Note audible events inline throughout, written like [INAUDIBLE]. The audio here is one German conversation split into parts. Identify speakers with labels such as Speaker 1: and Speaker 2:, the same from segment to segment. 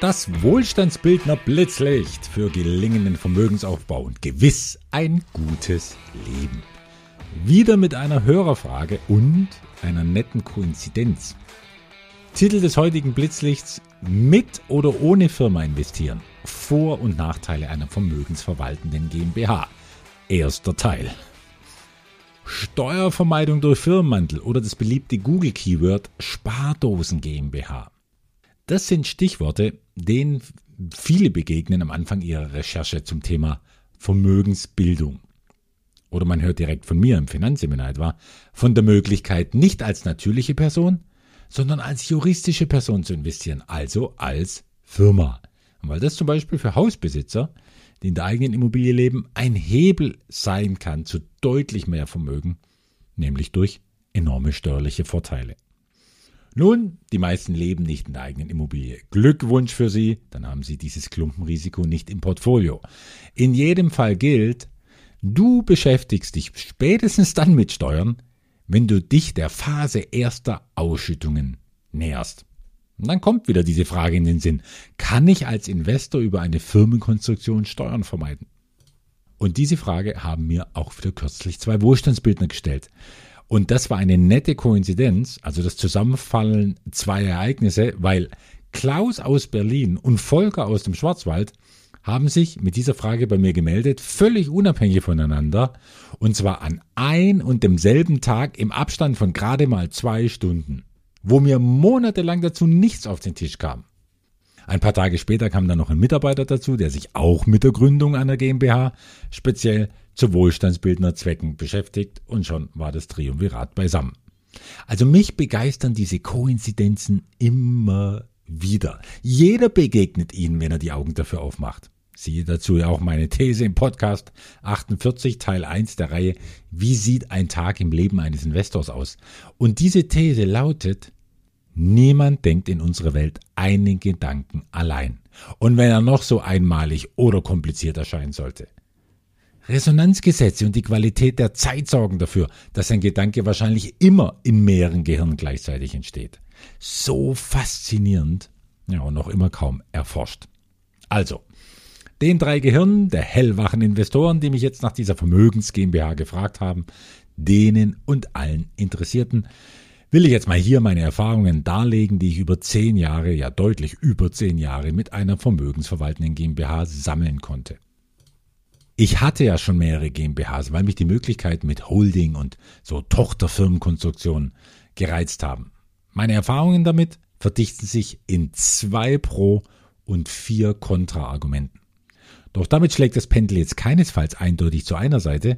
Speaker 1: Das Wohlstandsbildner Blitzlicht für gelingenden Vermögensaufbau und gewiss ein gutes Leben. Wieder mit einer Hörerfrage und einer netten Koinzidenz. Titel des heutigen Blitzlichts Mit oder ohne Firma investieren. Vor- und Nachteile einer vermögensverwaltenden GmbH. Erster Teil. Steuervermeidung durch Firmenmantel oder das beliebte Google-Keyword Spardosen GmbH. Das sind Stichworte, denen viele begegnen am Anfang ihrer Recherche zum Thema Vermögensbildung. Oder man hört direkt von mir im Finanzseminar etwa von der Möglichkeit, nicht als natürliche Person, sondern als juristische Person zu investieren, also als Firma. Und weil das zum Beispiel für Hausbesitzer, die in der eigenen Immobilie leben, ein Hebel sein kann zu deutlich mehr Vermögen, nämlich durch enorme steuerliche Vorteile. Nun, die meisten leben nicht in der eigenen Immobilie. Glückwunsch für Sie, dann haben Sie dieses Klumpenrisiko nicht im Portfolio. In jedem Fall gilt, du beschäftigst dich spätestens dann mit Steuern, wenn du dich der Phase erster Ausschüttungen näherst. Und dann kommt wieder diese Frage in den Sinn, kann ich als Investor über eine Firmenkonstruktion Steuern vermeiden? Und diese Frage haben mir auch wieder kürzlich zwei Wohlstandsbildner gestellt. Und das war eine nette Koinzidenz, also das Zusammenfallen zwei Ereignisse, weil Klaus aus Berlin und Volker aus dem Schwarzwald haben sich mit dieser Frage bei mir gemeldet, völlig unabhängig voneinander, und zwar an ein und demselben Tag im Abstand von gerade mal zwei Stunden, wo mir monatelang dazu nichts auf den Tisch kam. Ein paar Tage später kam dann noch ein Mitarbeiter dazu, der sich auch mit der Gründung einer GmbH speziell zu wohlstandsbildender Zwecken beschäftigt und schon war das Triumvirat beisammen. Also mich begeistern diese Koinzidenzen immer wieder. Jeder begegnet ihnen, wenn er die Augen dafür aufmacht. Siehe dazu ja auch meine These im Podcast 48 Teil 1 der Reihe Wie sieht ein Tag im Leben eines Investors aus? Und diese These lautet, niemand denkt in unserer Welt einen Gedanken allein. Und wenn er noch so einmalig oder kompliziert erscheinen sollte. Resonanzgesetze und die Qualität der Zeit sorgen dafür, dass ein Gedanke wahrscheinlich immer in mehreren Gehirnen gleichzeitig entsteht. So faszinierend, ja, und noch immer kaum erforscht. Also, den drei Gehirnen der hellwachen Investoren, die mich jetzt nach dieser Vermögens GmbH gefragt haben, denen und allen Interessierten, will ich jetzt mal hier meine Erfahrungen darlegen, die ich über zehn Jahre, ja deutlich über zehn Jahre mit einer vermögensverwaltenden GmbH sammeln konnte. Ich hatte ja schon mehrere GmbHs, weil mich die Möglichkeit mit Holding und so Tochterfirmenkonstruktionen gereizt haben. Meine Erfahrungen damit verdichten sich in zwei Pro- und vier Kontra-Argumenten. Doch damit schlägt das Pendel jetzt keinesfalls eindeutig zu einer Seite,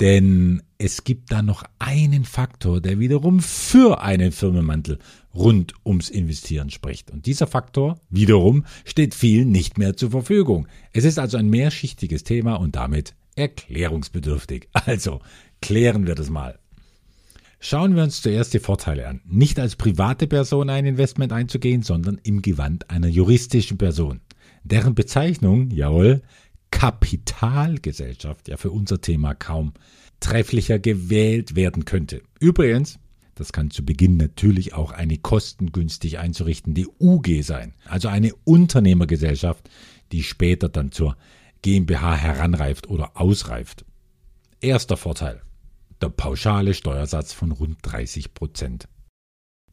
Speaker 1: denn es gibt da noch einen Faktor, der wiederum für einen Firmenmantel rund ums Investieren spricht. Und dieser Faktor wiederum steht vielen nicht mehr zur Verfügung. Es ist also ein mehrschichtiges Thema und damit erklärungsbedürftig. [LAUGHS] Also klären wir das mal. Schauen wir uns zuerst die Vorteile an. Nicht als private Person ein Investment einzugehen, sondern im Gewand einer juristischen Person. Deren Bezeichnung, jawohl, Kapitalgesellschaft ja für unser Thema kaum trefflicher gewählt werden könnte. Übrigens, das kann zu Beginn natürlich auch eine kostengünstig einzurichtende UG sein, also eine Unternehmergesellschaft, die später dann zur GmbH heranreift oder ausreift. Erster Vorteil. Der pauschale Steuersatz von rund 30 Prozent.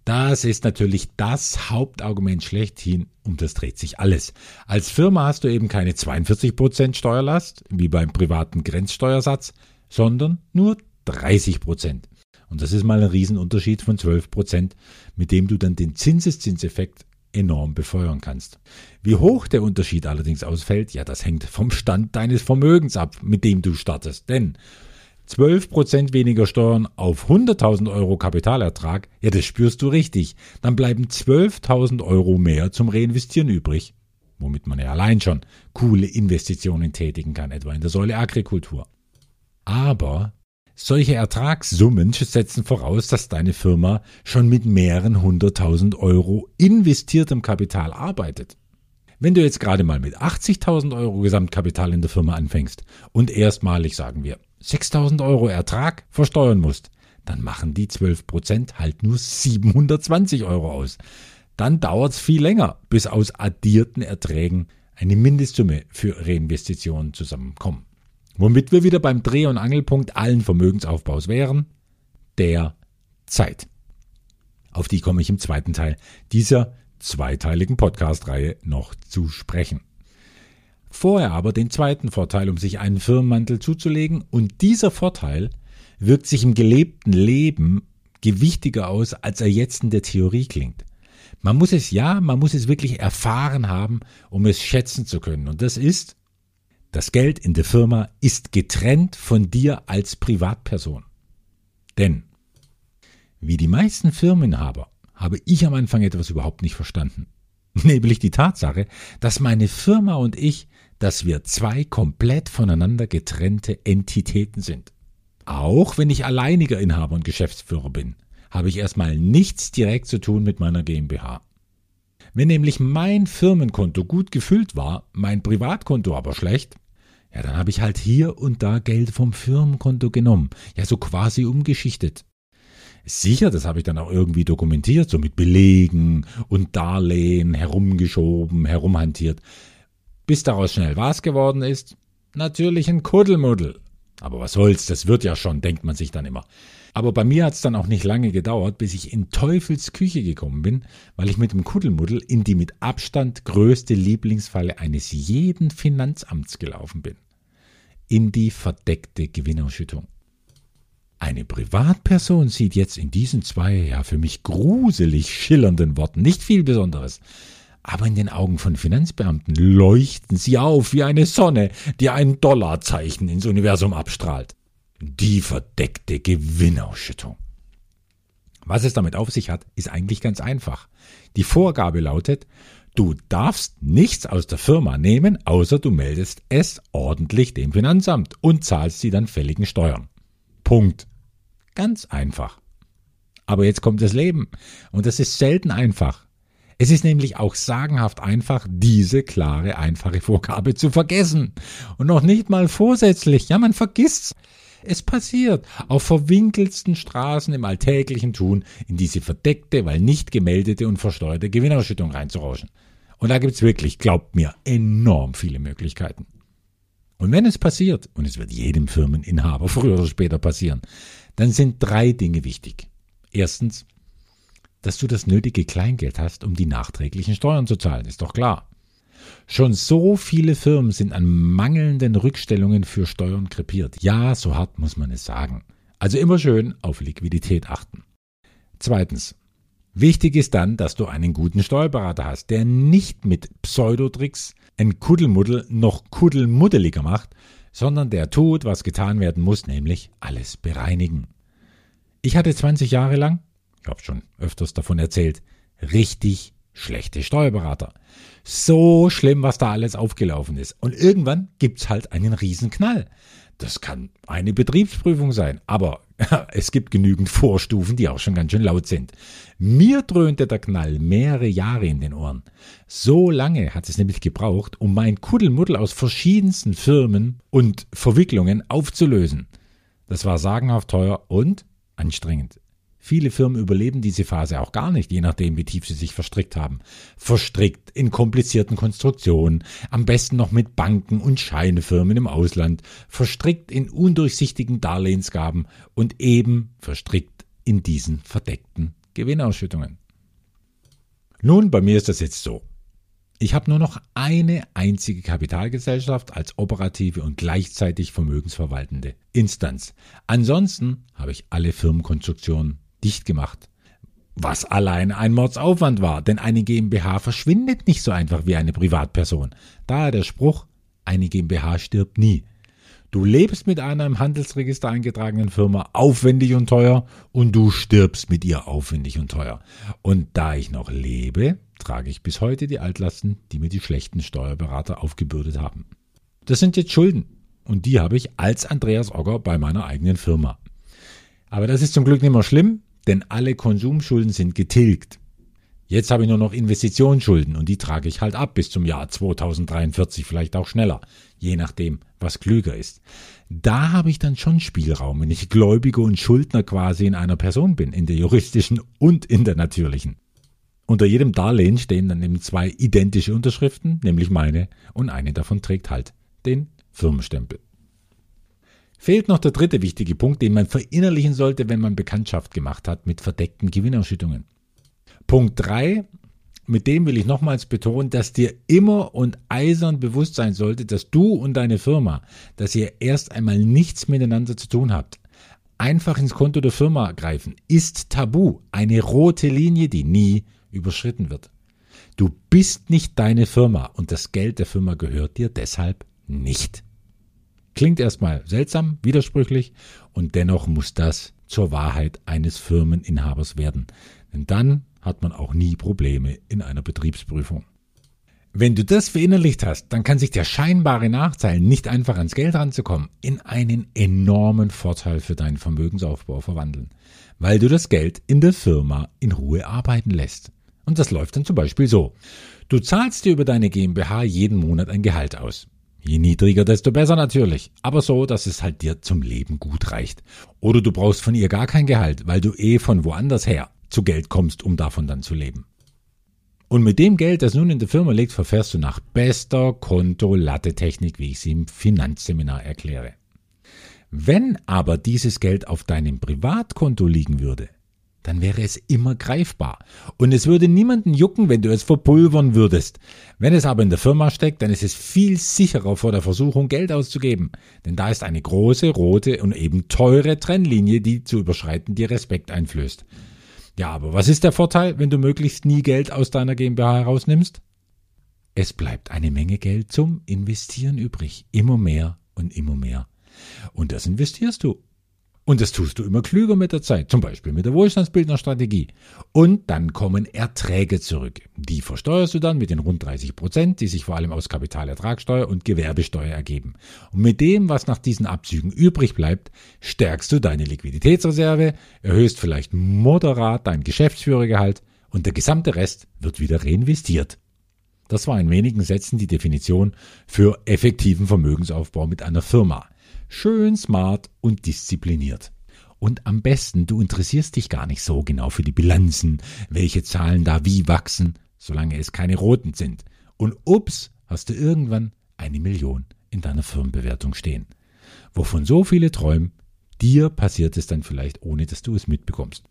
Speaker 1: Das ist natürlich das Hauptargument schlechthin, um das dreht sich alles. Als Firma hast du eben keine 42% Steuerlast, wie beim privaten Grenzsteuersatz, sondern nur 30%. Und das ist mal ein Riesenunterschied von 12%, mit dem du dann den Zinseszinseffekt enorm befeuern kannst. Wie hoch der Unterschied allerdings ausfällt, ja, das hängt vom Stand deines Vermögens ab, mit dem du startest. Denn 12% weniger Steuern auf 100.000 Euro Kapitalertrag, ja, das spürst du richtig. Dann bleiben 12.000 Euro mehr zum Reinvestieren übrig, womit man ja allein schon coole Investitionen tätigen kann, etwa in der Säule Agrikultur. Aber solche Ertragssummen setzen voraus, dass deine Firma schon mit mehreren hunderttausend Euro investiertem Kapital arbeitet. Wenn du jetzt gerade mal mit 80.000 Euro Gesamtkapital in der Firma anfängst und erstmalig, sagen wir, 6000 Euro Ertrag versteuern musst, dann machen die 12 Prozent halt nur 720 Euro aus. dann dauert es viel länger, bis aus addierten Erträgen eine Mindestsumme für Reinvestitionen zusammenkommen. Womit wir wieder beim Dreh- und Angelpunkt allen Vermögensaufbaus wären, der Zeit. Auf die komme ich im zweiten Teil dieser zweiteiligen Podcast-Reihe noch zu sprechen. Vorher aber den zweiten Vorteil, um sich einen Firmenmantel zuzulegen, und dieser Vorteil wirkt sich im gelebten Leben gewichtiger aus, als er jetzt in der Theorie klingt. Man muss es ja, man muss es wirklich erfahren haben, um es schätzen zu können. Und das ist, das Geld in der Firma ist getrennt von dir als Privatperson. Denn, wie die meisten Firmeninhaber, habe ich am Anfang etwas überhaupt nicht verstanden. [LAUGHS] Nämlich die Tatsache, dass meine Firma und ich, dass wir zwei komplett voneinander getrennte Entitäten sind. Auch wenn ich alleiniger Inhaber und Geschäftsführer bin, habe ich erstmal nichts direkt zu tun mit meiner GmbH. Wenn nämlich mein Firmenkonto gut gefüllt war, mein Privatkonto aber schlecht, ja, dann habe ich halt hier und da Geld vom Firmenkonto genommen, ja, so quasi umgeschichtet. Sicher, das habe ich dann auch irgendwie dokumentiert, so mit Belegen und Darlehen herumgeschoben, herumhantiert. Bis daraus schnell was geworden ist? Natürlich ein Kuddelmuddel. Aber was soll's, das wird ja schon, denkt man sich dann immer. Aber bei mir hat's dann auch nicht lange gedauert, bis ich in Teufels Küche gekommen bin, weil ich mit dem Kuddelmuddel in die mit Abstand größte Lieblingsfalle eines jeden Finanzamts gelaufen bin. In die verdeckte Gewinnausschüttung. Eine Privatperson sieht jetzt in diesen zwei, ja für mich gruselig schillernden Worten nicht viel Besonderes aber in den Augen von Finanzbeamten leuchten sie auf wie eine Sonne, die ein Dollarzeichen ins Universum abstrahlt. Die verdeckte Gewinnausschüttung. Was es damit auf sich hat, ist eigentlich ganz einfach. Die Vorgabe lautet, du darfst nichts aus der Firma nehmen, außer du meldest es ordentlich dem Finanzamt und zahlst sie dann fälligen Steuern. Punkt. Ganz einfach. Aber jetzt kommt das Leben. Und das ist selten einfach. Es ist nämlich auch sagenhaft einfach, diese klare, einfache Vorgabe zu vergessen. Und noch nicht mal vorsätzlich. Ja, man vergisst's. Es passiert auf verwinkelsten Straßen im alltäglichen Tun in diese verdeckte, weil nicht gemeldete und versteuerte Gewinnausschüttung reinzurauschen. Und da gibt's wirklich, glaubt mir, enorm viele Möglichkeiten. Und wenn es passiert, und es wird jedem Firmeninhaber früher oder später passieren, dann sind drei Dinge wichtig. Erstens, dass du das nötige Kleingeld hast, um die nachträglichen Steuern zu zahlen, ist doch klar. Schon so viele Firmen sind an mangelnden Rückstellungen für Steuern krepiert. Ja, so hart muss man es sagen. Also immer schön auf Liquidität achten. Zweitens. Wichtig ist dann, dass du einen guten Steuerberater hast, der nicht mit Pseudotricks ein Kuddelmuddel noch kuddelmuddeliger macht, sondern der tut, was getan werden muss, nämlich alles bereinigen. Ich hatte 20 Jahre lang ich habe schon öfters davon erzählt, richtig schlechte Steuerberater. So schlimm, was da alles aufgelaufen ist. Und irgendwann gibt's halt einen Riesenknall. Das kann eine Betriebsprüfung sein, aber [LAUGHS] es gibt genügend Vorstufen, die auch schon ganz schön laut sind. Mir dröhnte der Knall mehrere Jahre in den Ohren. So lange hat es nämlich gebraucht, um mein Kuddelmuddel aus verschiedensten Firmen und Verwicklungen aufzulösen. Das war sagenhaft teuer und anstrengend. Viele Firmen überleben diese Phase auch gar nicht, je nachdem, wie tief sie sich verstrickt haben. Verstrickt in komplizierten Konstruktionen, am besten noch mit Banken und Scheinefirmen im Ausland, verstrickt in undurchsichtigen Darlehensgaben und eben verstrickt in diesen verdeckten Gewinnausschüttungen. Nun, bei mir ist das jetzt so. Ich habe nur noch eine einzige Kapitalgesellschaft als operative und gleichzeitig vermögensverwaltende Instanz. Ansonsten habe ich alle Firmenkonstruktionen dicht gemacht. Was allein ein Mordsaufwand war, denn eine GmbH verschwindet nicht so einfach wie eine Privatperson. Daher der Spruch, eine GmbH stirbt nie. Du lebst mit einer im Handelsregister eingetragenen Firma aufwendig und teuer und du stirbst mit ihr aufwendig und teuer. Und da ich noch lebe, trage ich bis heute die Altlasten, die mir die schlechten Steuerberater aufgebürdet haben. Das sind jetzt Schulden und die habe ich als Andreas Ogger bei meiner eigenen Firma. Aber das ist zum Glück nicht mehr schlimm, denn alle Konsumschulden sind getilgt. Jetzt habe ich nur noch Investitionsschulden und die trage ich halt ab bis zum Jahr 2043, vielleicht auch schneller, je nachdem, was klüger ist. Da habe ich dann schon Spielraum, wenn ich Gläubiger und Schuldner quasi in einer Person bin, in der juristischen und in der natürlichen. Unter jedem Darlehen stehen dann eben zwei identische Unterschriften, nämlich meine, und eine davon trägt halt den Firmenstempel. Fehlt noch der dritte wichtige Punkt, den man verinnerlichen sollte, wenn man Bekanntschaft gemacht hat mit verdeckten Gewinnausschüttungen. Punkt 3, mit dem will ich nochmals betonen, dass dir immer und eisern bewusst sein sollte, dass du und deine Firma, dass ihr erst einmal nichts miteinander zu tun habt. Einfach ins Konto der Firma greifen ist tabu, eine rote Linie, die nie überschritten wird. Du bist nicht deine Firma und das Geld der Firma gehört dir deshalb nicht. Klingt erstmal seltsam, widersprüchlich und dennoch muss das zur Wahrheit eines Firmeninhabers werden. Denn dann hat man auch nie Probleme in einer Betriebsprüfung. Wenn du das verinnerlicht hast, dann kann sich der scheinbare Nachteil, nicht einfach ans Geld ranzukommen, in einen enormen Vorteil für deinen Vermögensaufbau verwandeln, weil du das Geld in der Firma in Ruhe arbeiten lässt. Und das läuft dann zum Beispiel so. Du zahlst dir über deine GmbH jeden Monat ein Gehalt aus. Je niedriger, desto besser natürlich. Aber so, dass es halt dir zum Leben gut reicht. Oder du brauchst von ihr gar kein Gehalt, weil du eh von woanders her zu Geld kommst, um davon dann zu leben. Und mit dem Geld, das nun in der Firma liegt, verfährst du nach bester Konto-Latte-Technik, wie ich sie im Finanzseminar erkläre. Wenn aber dieses Geld auf deinem Privatkonto liegen würde, dann wäre es immer greifbar. Und es würde niemanden jucken, wenn du es verpulvern würdest. Wenn es aber in der Firma steckt, dann ist es viel sicherer vor der Versuchung, Geld auszugeben. Denn da ist eine große, rote und eben teure Trennlinie, die zu überschreiten dir Respekt einflößt. Ja, aber was ist der Vorteil, wenn du möglichst nie Geld aus deiner GmbH herausnimmst? Es bleibt eine Menge Geld zum Investieren übrig. Immer mehr und immer mehr. Und das investierst du. Und das tust du immer klüger mit der Zeit, zum Beispiel mit der Wohlstandsbildnerstrategie. Und dann kommen Erträge zurück. Die versteuerst du dann mit den rund 30 Prozent, die sich vor allem aus Kapitalertragssteuer und Gewerbesteuer ergeben. Und mit dem, was nach diesen Abzügen übrig bleibt, stärkst du deine Liquiditätsreserve, erhöhst vielleicht moderat dein Geschäftsführergehalt und der gesamte Rest wird wieder reinvestiert. Das war in wenigen Sätzen die Definition für effektiven Vermögensaufbau mit einer Firma. Schön smart und diszipliniert. Und am besten, du interessierst dich gar nicht so genau für die Bilanzen, welche Zahlen da wie wachsen, solange es keine roten sind. Und ups, hast du irgendwann eine Million in deiner Firmenbewertung stehen. Wovon so viele träumen, dir passiert es dann vielleicht, ohne dass du es mitbekommst.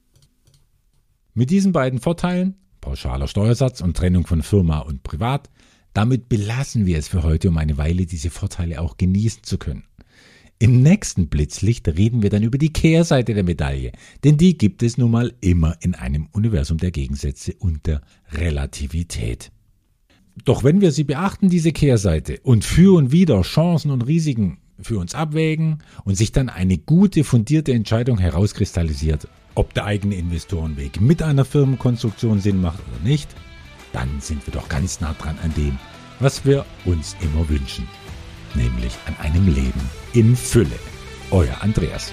Speaker 1: Mit diesen beiden Vorteilen, pauschaler Steuersatz und Trennung von Firma und Privat, damit belassen wir es für heute, um eine Weile diese Vorteile auch genießen zu können. Im nächsten Blitzlicht reden wir dann über die Kehrseite der Medaille, denn die gibt es nun mal immer in einem Universum der Gegensätze und der Relativität. Doch wenn wir sie beachten, diese Kehrseite, und für und wieder Chancen und Risiken für uns abwägen und sich dann eine gute, fundierte Entscheidung herauskristallisiert, ob der eigene Investorenweg mit einer Firmenkonstruktion Sinn macht oder nicht, dann sind wir doch ganz nah dran an dem, was wir uns immer wünschen nämlich an einem Leben in Fülle. Euer Andreas.